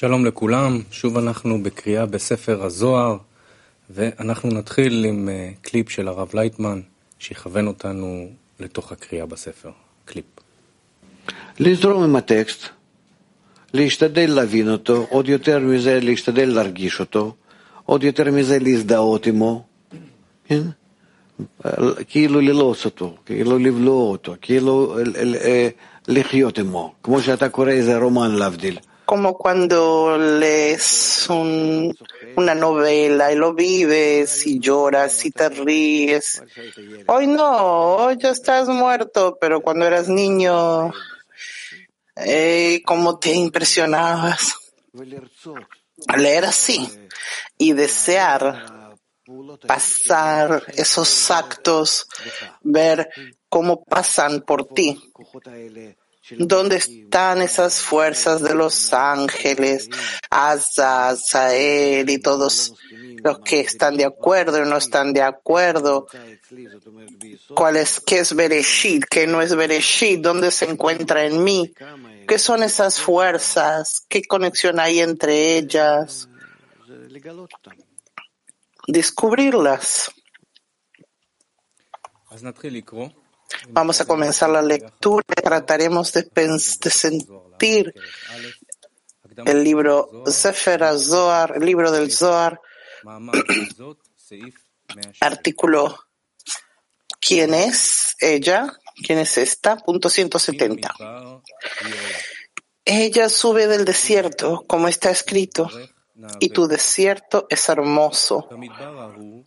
שלום לכולם, שוב אנחנו בקריאה בספר הזוהר, ואנחנו נתחיל עם קליפ של הרב לייטמן, שיכוון אותנו לתוך הקריאה בספר. קליפ. לזרום עם הטקסט, להשתדל להבין אותו, עוד יותר מזה להשתדל להרגיש אותו, עוד יותר מזה להזדהות עמו, כן? כאילו ללעוס אותו, כאילו לבלוע אותו, כאילו לחיות עמו, כמו שאתה קורא איזה רומן להבדיל. Como cuando lees un, una novela y lo vives y lloras y te ríes. Hoy no, hoy ya estás muerto, pero cuando eras niño, eh, ¿cómo te impresionabas? Leer así y desear pasar esos actos, ver cómo pasan por ti. ¿Dónde están esas fuerzas de los ángeles, Asa, Azael y todos los que están de acuerdo y no están de acuerdo? ¿Cuál es, qué es Bereshit, qué no es Bereshit? ¿Dónde se encuentra en mí? ¿Qué son esas fuerzas? ¿Qué conexión hay entre ellas? Descubrirlas. Vamos a comenzar la lectura y trataremos de, sentir el libro Sefer Zohar, el libro del Zohar, artículo ¿Quién es ella? ¿Quién es esta? Punto 170. Ella sube del desierto, como está escrito, y tu desierto es hermoso.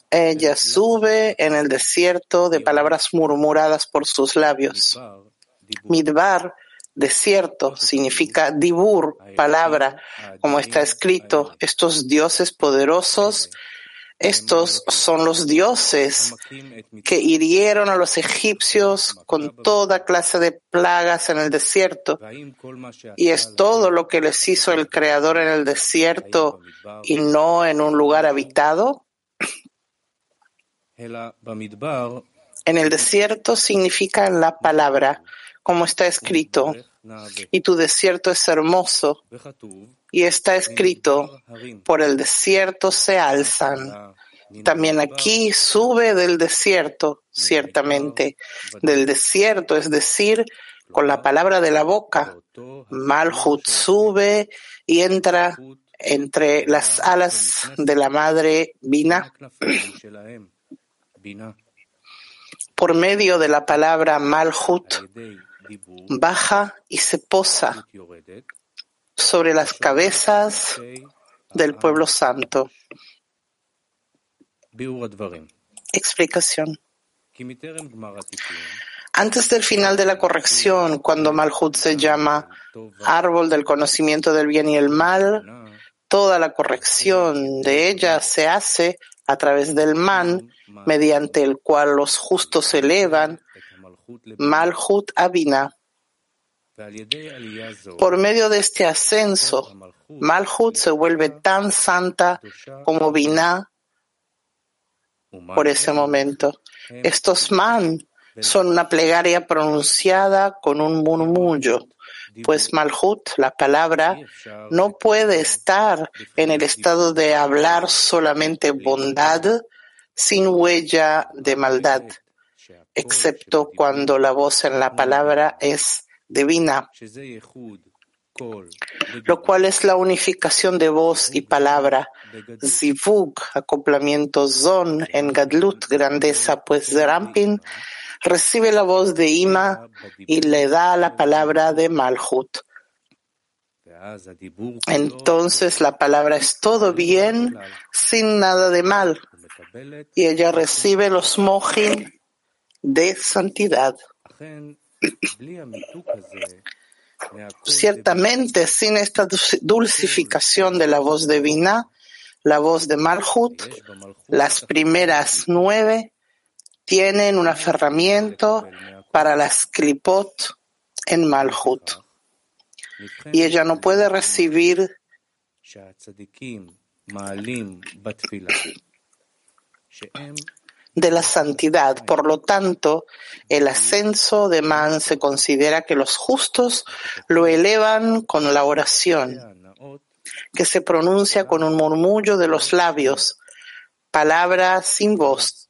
Ella sube en el desierto de palabras murmuradas por sus labios. Midbar, desierto, significa dibur, palabra, como está escrito, estos dioses poderosos estos son los dioses que hirieron a los egipcios con toda clase de plagas en el desierto. Y es todo lo que les hizo el Creador en el desierto y no en un lugar habitado. En el desierto significa la palabra, como está escrito. Y tu desierto es hermoso. Y está escrito, por el desierto se alzan. También aquí sube del desierto, ciertamente. Del desierto, es decir, con la palabra de la boca. Malhut sube y entra entre las alas de la madre Bina. Por medio de la palabra Malhut, baja y se posa sobre las cabezas del pueblo santo. Explicación. Antes del final de la corrección, cuando Malhut se llama árbol del conocimiento del bien y el mal, toda la corrección de ella se hace a través del man, mediante el cual los justos se elevan, Malhut Abina. Por medio de este ascenso, Malhut se vuelve tan santa como Binah por ese momento. Estos man son una plegaria pronunciada con un murmullo, pues Malhut, la palabra, no puede estar en el estado de hablar solamente bondad sin huella de maldad, excepto cuando la voz en la palabra es divina, lo cual es la unificación de voz y palabra. Zivug, acoplamiento zon, en Gadlut, grandeza, pues Rampin recibe la voz de Ima y le da la palabra de Malhut. Entonces la palabra es todo bien, sin nada de mal, y ella recibe los mojin de santidad. Ciertamente, sin esta dulcificación de la voz divina, la voz de Malhut, las primeras nueve tienen un aferramiento para las klipot en Malhut. Y ella no puede recibir de la santidad. Por lo tanto, el ascenso de Man se considera que los justos lo elevan con la oración. que se pronuncia con un murmullo de los labios, palabra sin voz,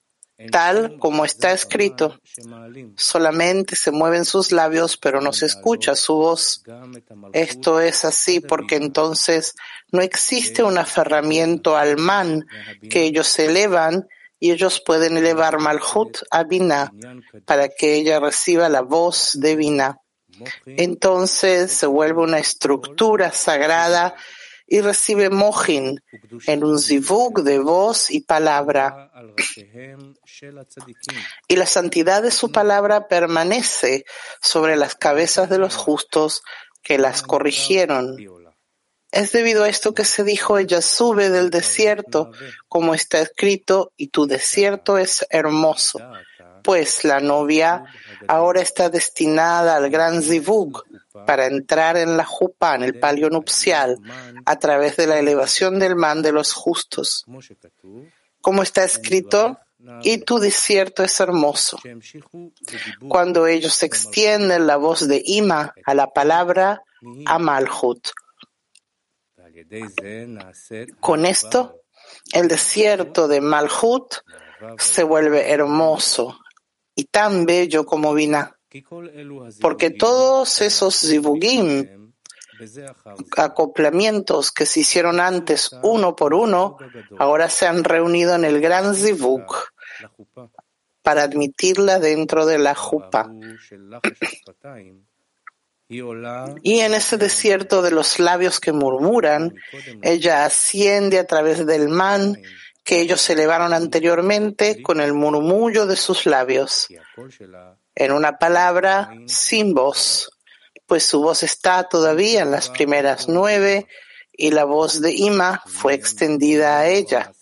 tal como está escrito. Solamente se mueven sus labios, pero no se escucha su voz. Esto es así porque entonces no existe un aferramiento al man que ellos elevan y ellos pueden elevar Malhut a Binah para que ella reciba la voz de Binah. Entonces se vuelve una estructura sagrada y recibe mohin en un zivug de voz y palabra. Y la santidad de su palabra permanece sobre las cabezas de los justos que las corrigieron. Es debido a esto que se dijo, ella sube del desierto, como está escrito, y tu desierto es hermoso. Pues la novia ahora está destinada al gran zivug, para entrar en la jupa, en el palio nupcial, a través de la elevación del man de los justos. Como está escrito, y tu desierto es hermoso. Cuando ellos extienden la voz de Ima a la palabra Amalhut. Con esto, el desierto de Malhut se vuelve hermoso y tan bello como Vina porque todos esos zivugim, acoplamientos que se hicieron antes uno por uno, ahora se han reunido en el gran zivug para admitirla dentro de la jupa. Y en ese desierto de los labios que murmuran, ella asciende a través del man que ellos elevaron anteriormente con el murmullo de sus labios en una palabra sin voz, pues su voz está todavía en las primeras nueve y la voz de Ima fue extendida a ella.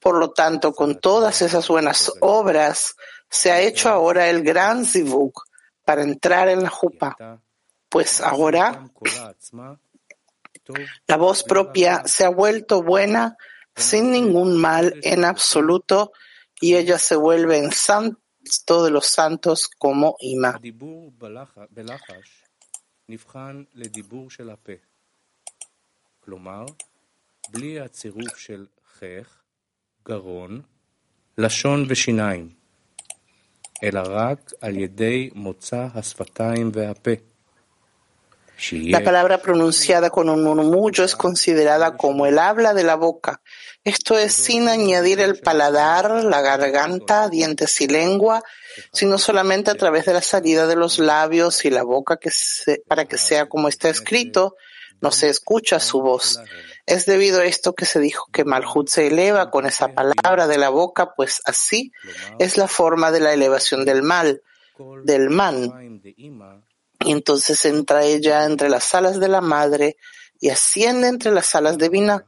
Por lo tanto, con todas esas buenas obras, se ha hecho ahora el gran zivug para entrar en la jupa, pues ahora la voz propia se ha vuelto buena sin ningún mal en absoluto y ella se vuelve en santa todos los santos como Ima. לשון ושיניים, אלא רק על ידי מוצא השפתיים והפה. La palabra pronunciada con un murmullo es considerada como el habla de la boca. Esto es sin añadir el paladar, la garganta, dientes y lengua, sino solamente a través de la salida de los labios y la boca que para que sea como está escrito, no se escucha su voz. Es debido a esto que se dijo que Malhut se eleva con esa palabra de la boca, pues así es la forma de la elevación del mal, del man. Y entonces entra ella entre las alas de la madre y asciende entre las alas de Vina.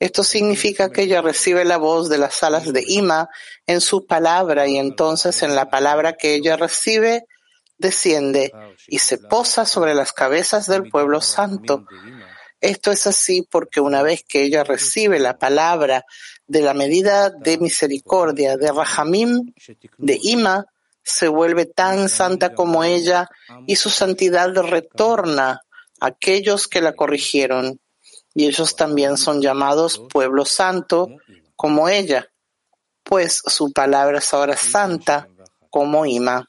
Esto significa que ella recibe la voz de las alas de Ima en su palabra y entonces en la palabra que ella recibe desciende y se posa sobre las cabezas del pueblo santo. Esto es así porque una vez que ella recibe la palabra de la medida de misericordia de Rahamim, de Ima, se vuelve tan santa como ella y su santidad retorna a aquellos que la corrigieron. Y ellos también son llamados pueblo santo como ella, pues su palabra es ahora santa como Ima.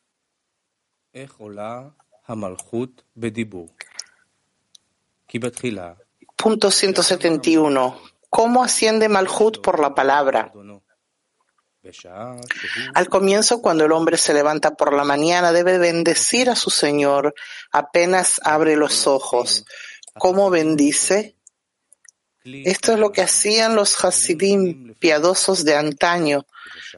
Punto 171. ¿Cómo asciende Malhut por la palabra? Al comienzo, cuando el hombre se levanta por la mañana, debe bendecir a su Señor apenas abre los ojos. ¿Cómo bendice? Esto es lo que hacían los Hasidim piadosos de antaño.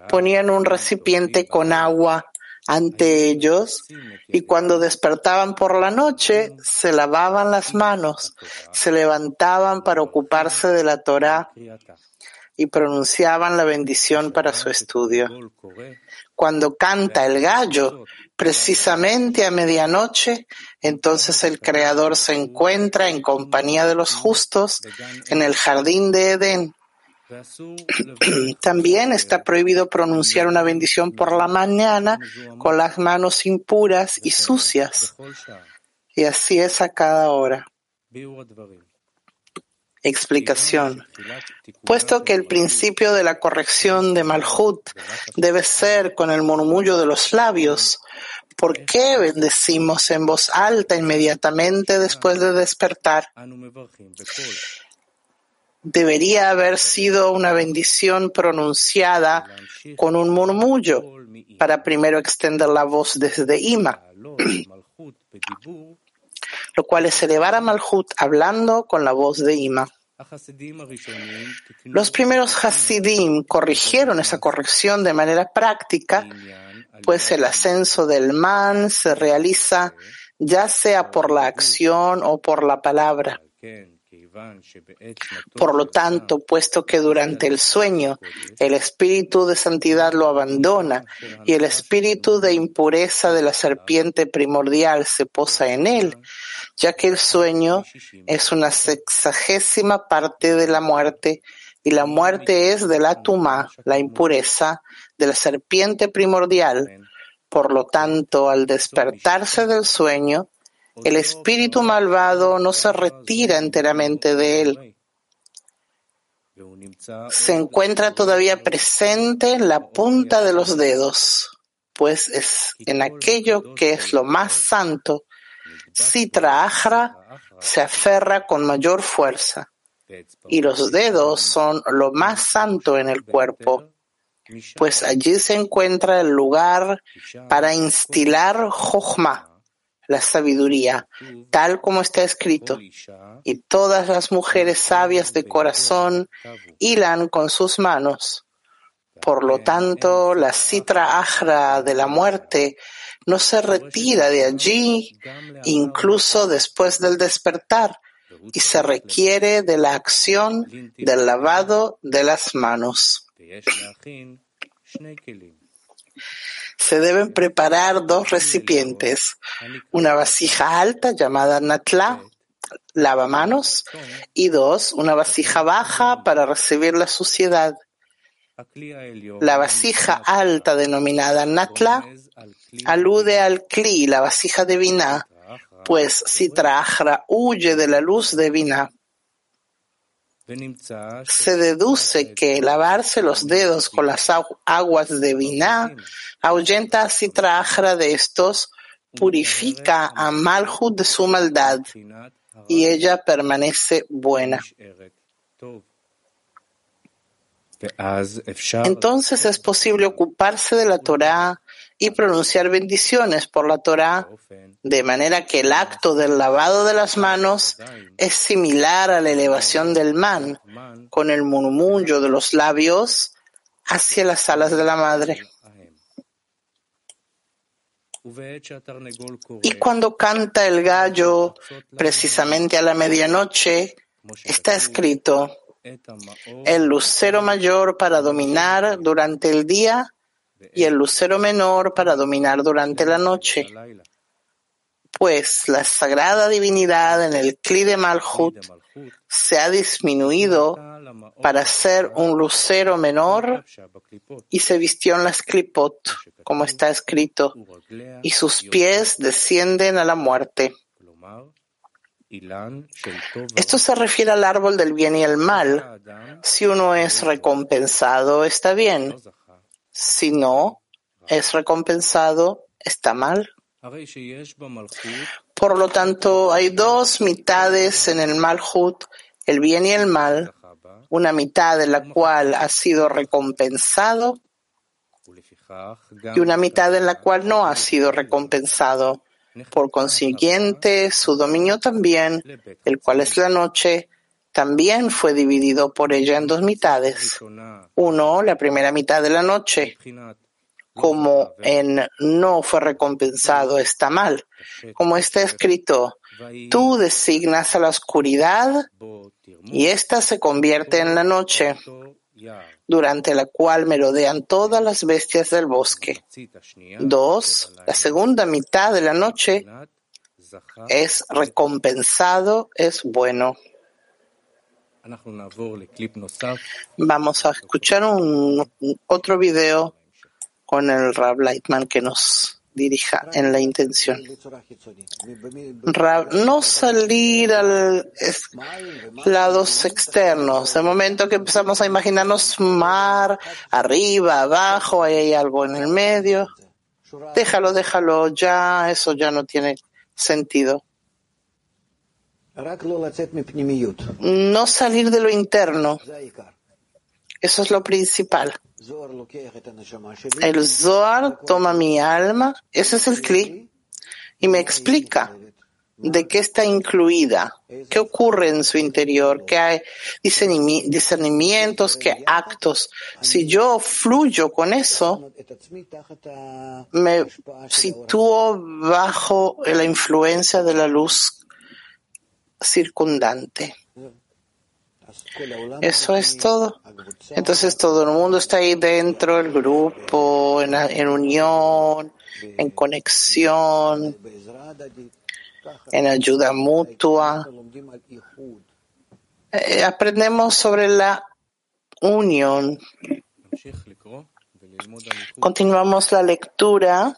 Ponían un recipiente con agua ante ellos y cuando despertaban por la noche se lavaban las manos, se levantaban para ocuparse de la Torah y pronunciaban la bendición para su estudio. Cuando canta el gallo, precisamente a medianoche, entonces el Creador se encuentra en compañía de los justos en el jardín de Edén. También está prohibido pronunciar una bendición por la mañana con las manos impuras y sucias. Y así es a cada hora. Explicación. Puesto que el principio de la corrección de Malhut debe ser con el murmullo de los labios, ¿por qué bendecimos en voz alta inmediatamente después de despertar? Debería haber sido una bendición pronunciada con un murmullo para primero extender la voz desde Ima, lo cual es elevar a Malhut hablando con la voz de Ima. Los primeros Hasidim corrigieron esa corrección de manera práctica, pues el ascenso del man se realiza ya sea por la acción o por la palabra. Por lo tanto, puesto que durante el sueño el espíritu de santidad lo abandona y el espíritu de impureza de la serpiente primordial se posa en él, ya que el sueño es una sexagésima parte de la muerte y la muerte es de la tuma, la impureza de la serpiente primordial. Por lo tanto, al despertarse del sueño, el espíritu malvado no se retira enteramente de él. Se encuentra todavía presente en la punta de los dedos, pues es en aquello que es lo más santo. Sitra Ajra se aferra con mayor fuerza y los dedos son lo más santo en el cuerpo, pues allí se encuentra el lugar para instilar Jochma, la sabiduría, tal como está escrito. Y todas las mujeres sabias de corazón hilan con sus manos. Por lo tanto, la citra ajra de la muerte no se retira de allí incluso después del despertar y se requiere de la acción del lavado de las manos se deben preparar dos recipientes, una vasija alta llamada natla, lavamanos, y dos, una vasija baja para recibir la suciedad. La vasija alta denominada natla alude al kli, la vasija de vina, pues si Ajra huye de la luz de vina. Se deduce que lavarse los dedos con las aguas de Binah ahuyenta a Sitra de estos, purifica a Malhut de su maldad y ella permanece buena. Entonces es posible ocuparse de la Torah y pronunciar bendiciones por la Torah, de manera que el acto del lavado de las manos es similar a la elevación del man, con el murmullo de los labios hacia las alas de la madre. Y cuando canta el gallo, precisamente a la medianoche, está escrito, el lucero mayor para dominar durante el día y el lucero menor para dominar durante la noche. Pues la sagrada divinidad en el Kli de Malhut se ha disminuido para ser un lucero menor y se vistió en las klipot, como está escrito, y sus pies descienden a la muerte. Esto se refiere al árbol del bien y el mal. Si uno es recompensado, está bien. Si no es recompensado, está mal. Por lo tanto, hay dos mitades en el Malhut, el bien y el mal, una mitad de la cual ha sido recompensado y una mitad en la cual no ha sido recompensado. Por consiguiente, su dominio también, el cual es la noche, también fue dividido por ella en dos mitades. Uno, la primera mitad de la noche, como en no fue recompensado está mal. Como está escrito, tú designas a la oscuridad y ésta se convierte en la noche, durante la cual merodean todas las bestias del bosque. Dos, la segunda mitad de la noche es recompensado, es bueno. Vamos a escuchar un, otro video con el Rab Lightman que nos dirija en la intención. Rab, no salir al es- lados externos. De momento que empezamos a imaginarnos mar, arriba, abajo, ahí hay algo en el medio. Déjalo, déjalo, ya, eso ya no tiene sentido. No salir de lo interno. Eso es lo principal. El Zohar toma mi alma, ese es el Kli, y me explica de qué está incluida, qué ocurre en su interior, qué hay discernimientos, qué actos. Si yo fluyo con eso, me sitúo bajo la influencia de la luz circundante. Eso es todo. Entonces todo el mundo está ahí dentro, el grupo, en, unión, en conexión, en ayuda mutua. Eh, aprendemos sobre la unión. Continuamos la lectura.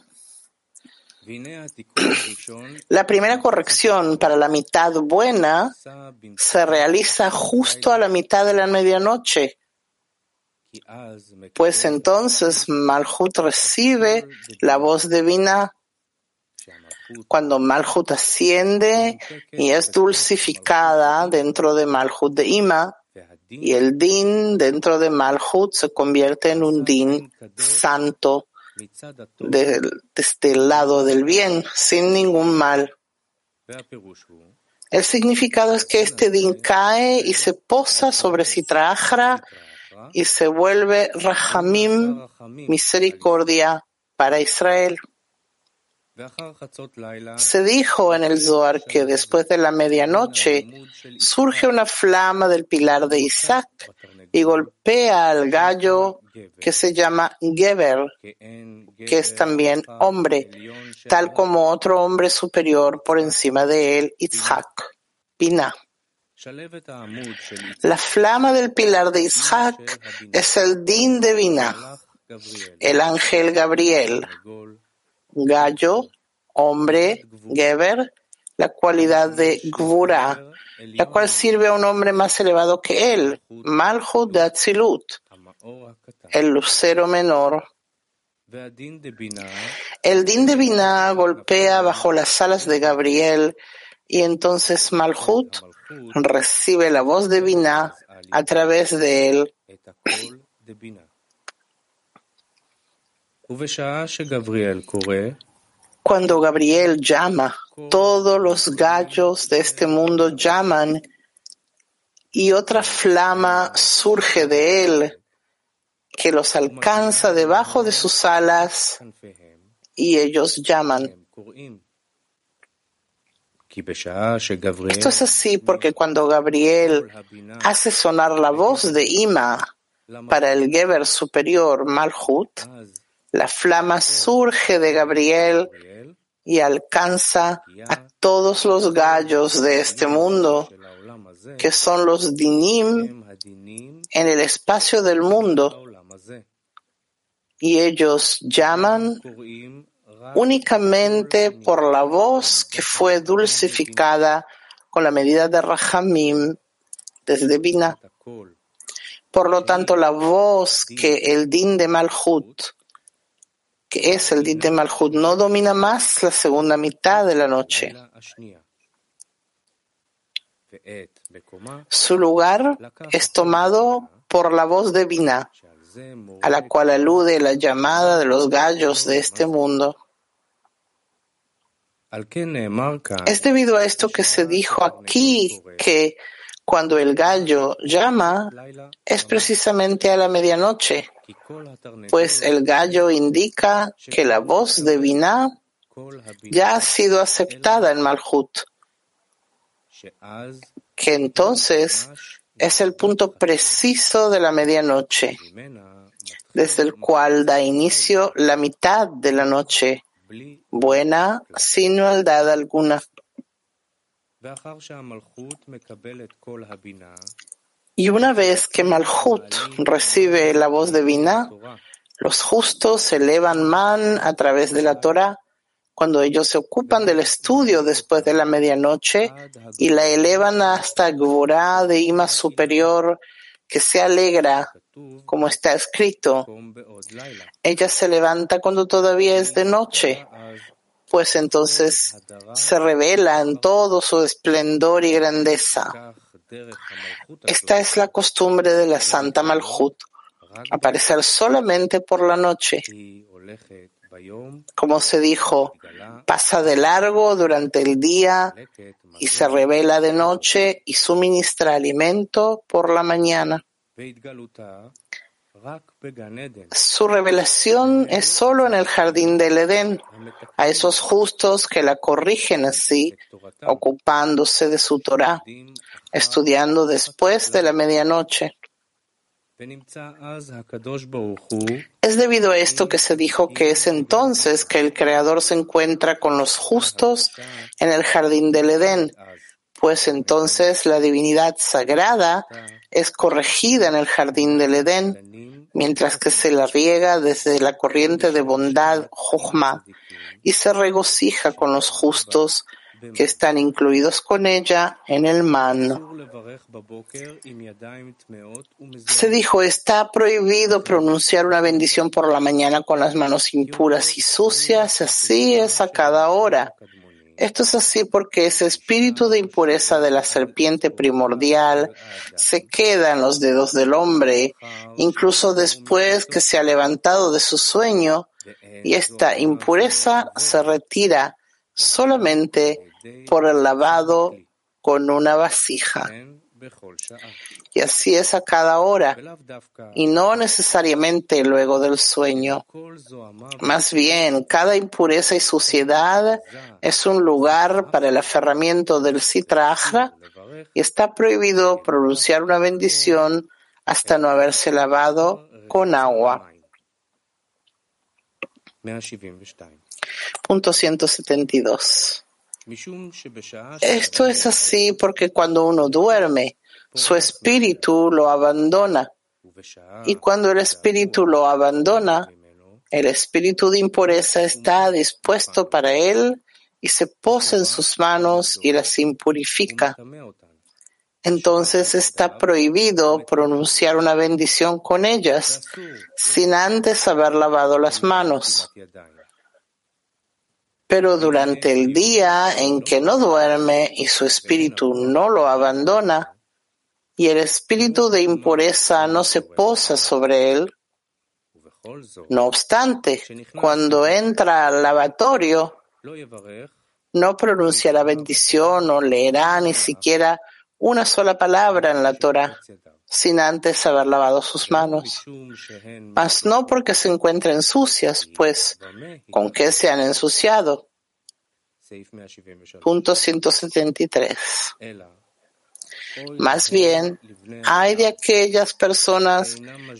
La primera corrección para la mitad buena se realiza justo a la mitad de la medianoche, pues entonces Malhut recibe la voz divina cuando Malhut asciende y es dulcificada dentro de Malhut de Ima, y el din. Dentro de Malhut se convierte en un din santo de, desde el este lado del bien, sin ningún mal. El significado es que este din cae y se posa sobre Sitrahra y se vuelve Rahamim, misericordia para Israel. Se dijo en el Zohar que después de la medianoche surge una flama del pilar de Isaac y golpea al gallo que se llama Geber, que es también hombre, tal como otro hombre superior por encima de él, Isaac, Binah. La flama del pilar de Isaac es el din de Binah, el ángel Gabriel, gallo, hombre, geber, la cualidad de gvura, la cual sirve a un hombre más elevado que él, malhut de atzilut, el lucero menor. El din de Binah golpea bajo las alas de Gabriel y entonces Malhut recibe la voz de Binah a través de él. Cuando Gabriel llama, todos los gallos de este mundo llaman y otra flama surge de él que los alcanza debajo de sus alas y ellos llaman. Esto es así porque cuando Gabriel hace sonar la voz de Ima para el Geber superior Malhut, la flama surge de Gabriel y alcanza a todos los gallos de este mundo, que son los dinim en el espacio del mundo. Y ellos llaman únicamente por la voz que fue dulcificada con la medida de Rahamim desde Bina. Por lo tanto, la voz que el din de Malhut que es el Dit de Malhut, no domina más la segunda mitad de la noche. Su lugar es tomado por la voz de Binah, a la cual alude la llamada de los gallos de este mundo. Es debido a esto que se dijo aquí que cuando el gallo llama es precisamente a la medianoche, pues el gallo indica que la voz de Binah ya ha sido aceptada en Malhut, que entonces es el punto preciso de la medianoche, desde el cual da inicio la mitad de la noche, buena sin maldad alguna. Y una vez que Malhut recibe la voz de Binah, los justos elevan man a través de la Torah. Cuando ellos se ocupan del estudio después de la medianoche y la elevan hasta Gvorá de Ima superior que se alegra, como está escrito. Ella se levanta cuando todavía es de noche, pues entonces se revela en todo su esplendor y grandeza. Esta es la costumbre de la Santa Malhut, aparecer solamente por la noche. Como se dijo, pasa de largo durante el día y se revela de noche y suministra alimento por la mañana. Su revelación es solo en el jardín del Edén, a esos justos que la corrigen así, ocupándose de su Torah, estudiando después de la medianoche. Es debido a esto que se dijo que es entonces que el Creador se encuentra con los justos en el jardín del Edén, pues entonces la divinidad sagrada es corregida en el jardín del Edén, mientras que se la riega desde la corriente de bondad Jochma y se regocija con los justos que están incluidos con ella en el man. Se dijo, está prohibido pronunciar una bendición por la mañana con las manos impuras y sucias, así es a cada hora. Esto es así porque ese espíritu de impureza de la serpiente primordial se queda en los dedos del hombre, incluso después que se ha levantado de su sueño, y esta impureza se retira solamente por el lavado con una vasija. Y así es a cada hora, y no necesariamente luego del sueño. Más bien, cada impureza y suciedad es un lugar para el aferramiento del citrajra y está prohibido pronunciar una bendición hasta no haberse lavado con agua. Punto 172. Esto es así porque cuando uno duerme, su espíritu lo abandona. Y cuando el espíritu lo abandona, el espíritu de impureza está dispuesto para él y se posa en sus manos y las impurifica. Entonces está prohibido pronunciar una bendición con ellas sin antes haber lavado las manos. Pero durante el día en que no duerme y su espíritu no lo abandona, y el espíritu de impureza no se posa sobre él, no obstante, cuando entra al lavatorio, no pronunciará bendición o leerá ni siquiera una sola palabra en la Torah sin antes haber lavado sus manos. Mas no porque se encuentren sucias, pues, ¿con qué se han ensuciado? Punto 173. Más bien, hay de aquellas personas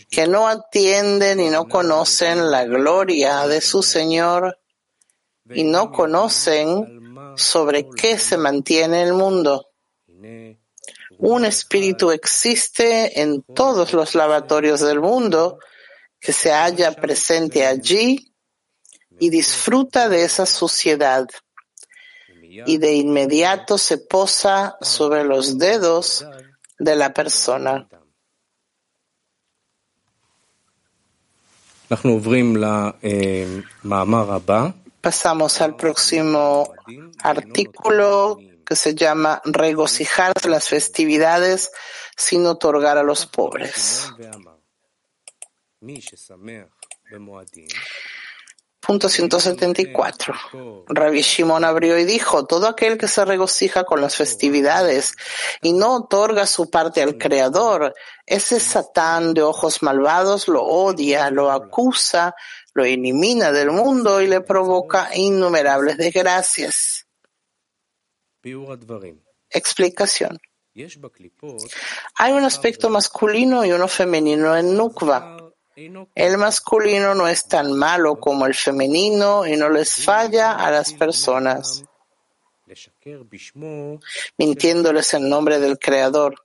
que no atienden y no conocen la gloria de su Señor y no conocen sobre qué se mantiene el mundo. Un espíritu existe en todos los lavatorios del mundo que se halla presente allí y disfruta de esa suciedad y de inmediato se posa sobre los dedos de la persona. Pasamos al próximo artículo que se llama regocijarse las festividades sin otorgar a los pobres. Punto 174. Rabbi Shimon abrió y dijo, todo aquel que se regocija con las festividades y no otorga su parte al Creador, ese Satán de ojos malvados lo odia, lo acusa, lo elimina del mundo y le provoca innumerables desgracias. Explicación. Hay un aspecto masculino y uno femenino en Nukva. El masculino no es tan malo como el femenino y no les falla a las personas, mintiéndoles en nombre del Creador.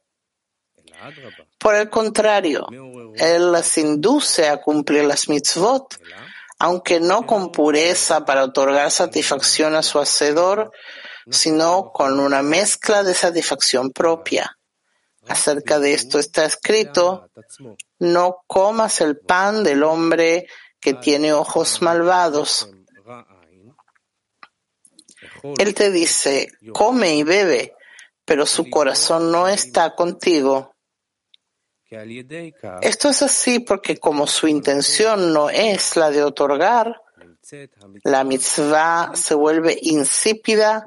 Por el contrario, Él las induce a cumplir las mitzvot, aunque no con pureza para otorgar satisfacción a su hacedor, sino con una mezcla de satisfacción propia. Acerca de esto está escrito, no comas el pan del hombre que tiene ojos malvados. Él te dice, come y bebe, pero su corazón no está contigo. Esto es así porque como su intención no es la de otorgar, la mitzvah se vuelve insípida,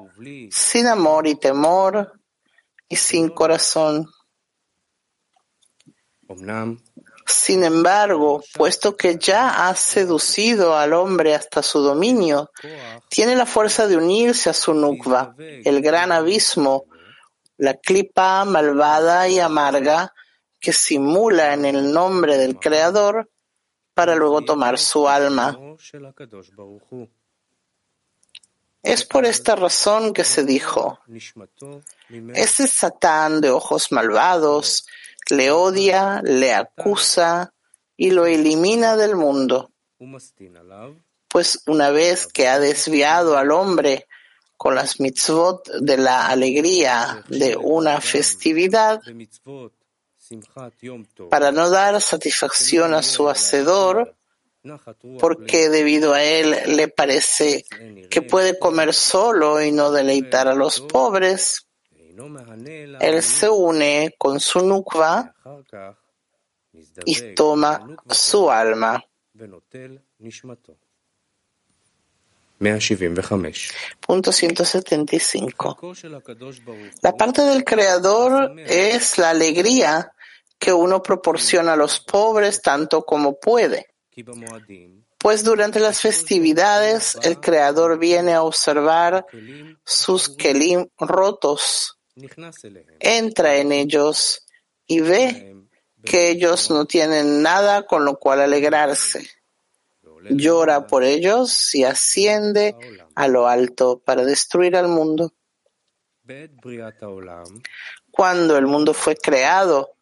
sin amor y temor y sin corazón. Sin embargo, puesto que ya ha seducido al hombre hasta su dominio, tiene la fuerza de unirse a su nukva, el gran abismo, la clipa malvada y amarga que simula en el nombre del Creador para luego tomar su alma. Es por esta razón que se dijo, ese Satán de ojos malvados le odia, le acusa y lo elimina del mundo. Pues una vez que ha desviado al hombre con las mitzvot de la alegría de una festividad, para no dar satisfacción a su hacedor, porque debido a él le parece que puede comer solo y no deleitar a los pobres, él se une con su nukva y toma su alma. Punto 175. La parte del Creador es la alegría que uno proporciona a los pobres tanto como puede. Pues durante las festividades el Creador viene a observar sus kelim. Rotos, entra en ellos y ve que ellos no tienen nada con lo cual alegrarse. Llora por ellos y asciende a lo alto para destruir al mundo. Cuando el mundo fue creado,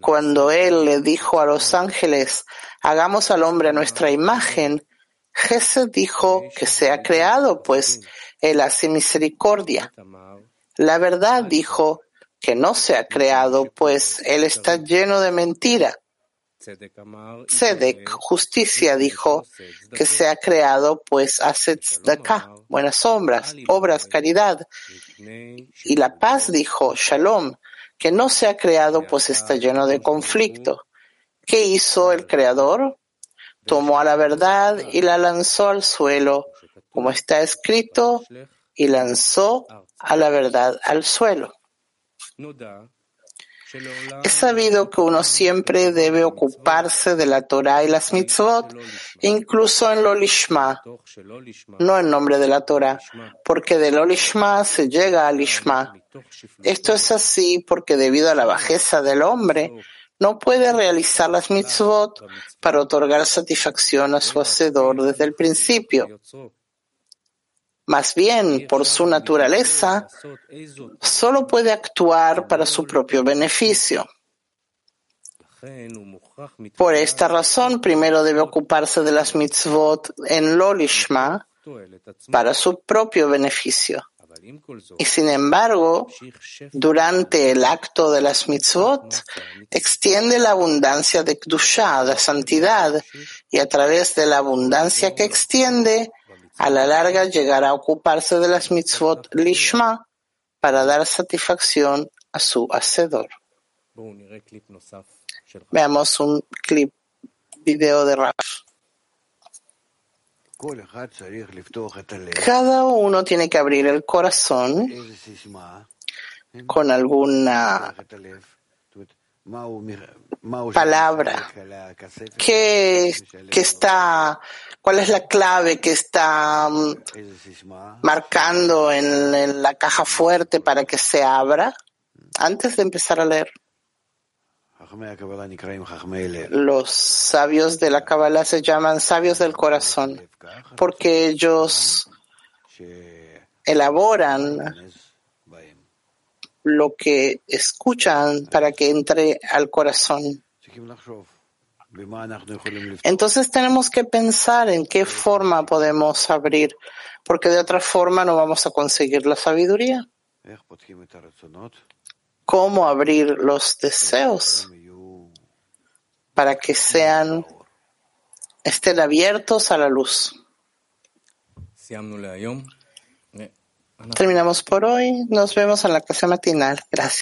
cuando Él le dijo a los ángeles, hagamos al hombre a nuestra imagen, Jesús dijo que sea creado, pues Él hace misericordia. La verdad dijo que no sea creado, pues Él está lleno de mentira. Tzedek, justicia, dijo que sea creado, pues hace tzedakah, buenas obras, obras, caridad. Y la paz dijo, shalom, que no se ha creado pues está lleno de conflicto. ¿Qué hizo el Creador? Tomó a la verdad y la lanzó al suelo, como está escrito, y lanzó a la verdad al suelo. Es sabido que uno siempre debe ocuparse de la Torah y las mitzvot, incluso en lo lishma, no en nombre de la Torah, porque de lo lishma se llega al lishma. Esto es así porque debido a la bajeza del hombre, no puede realizar las mitzvot para otorgar satisfacción a su hacedor desde el principio. Más bien, por su naturaleza, solo puede actuar para su propio beneficio. Por esta razón, primero debe ocuparse de las mitzvot en Lolishma para su propio beneficio. Y sin embargo, durante el acto de las mitzvot, extiende la abundancia de Kdushá, de santidad, y a través de la abundancia que extiende, a la larga llegará a ocuparse de las mitzvot lishma para dar satisfacción a su hacedor. Veamos un clip video de Raf. Cada uno tiene que abrir el corazón con alguna palabra. que, que está ¿Cuál es la clave que está mm, marcando en, la caja fuerte para que se abra? Antes de empezar a leer. Los sabios de la Kabbalah se llaman sabios del corazón porque ellos elaboran lo que escuchan para que entre al corazón. Entonces tenemos que pensar en qué forma podemos abrir, porque de otra forma no vamos a conseguir la sabiduría. ¿Cómo abrir los deseos para que sean estén abiertos a la luz? Terminamos por hoy. Nos vemos en la clase matinal. Gracias.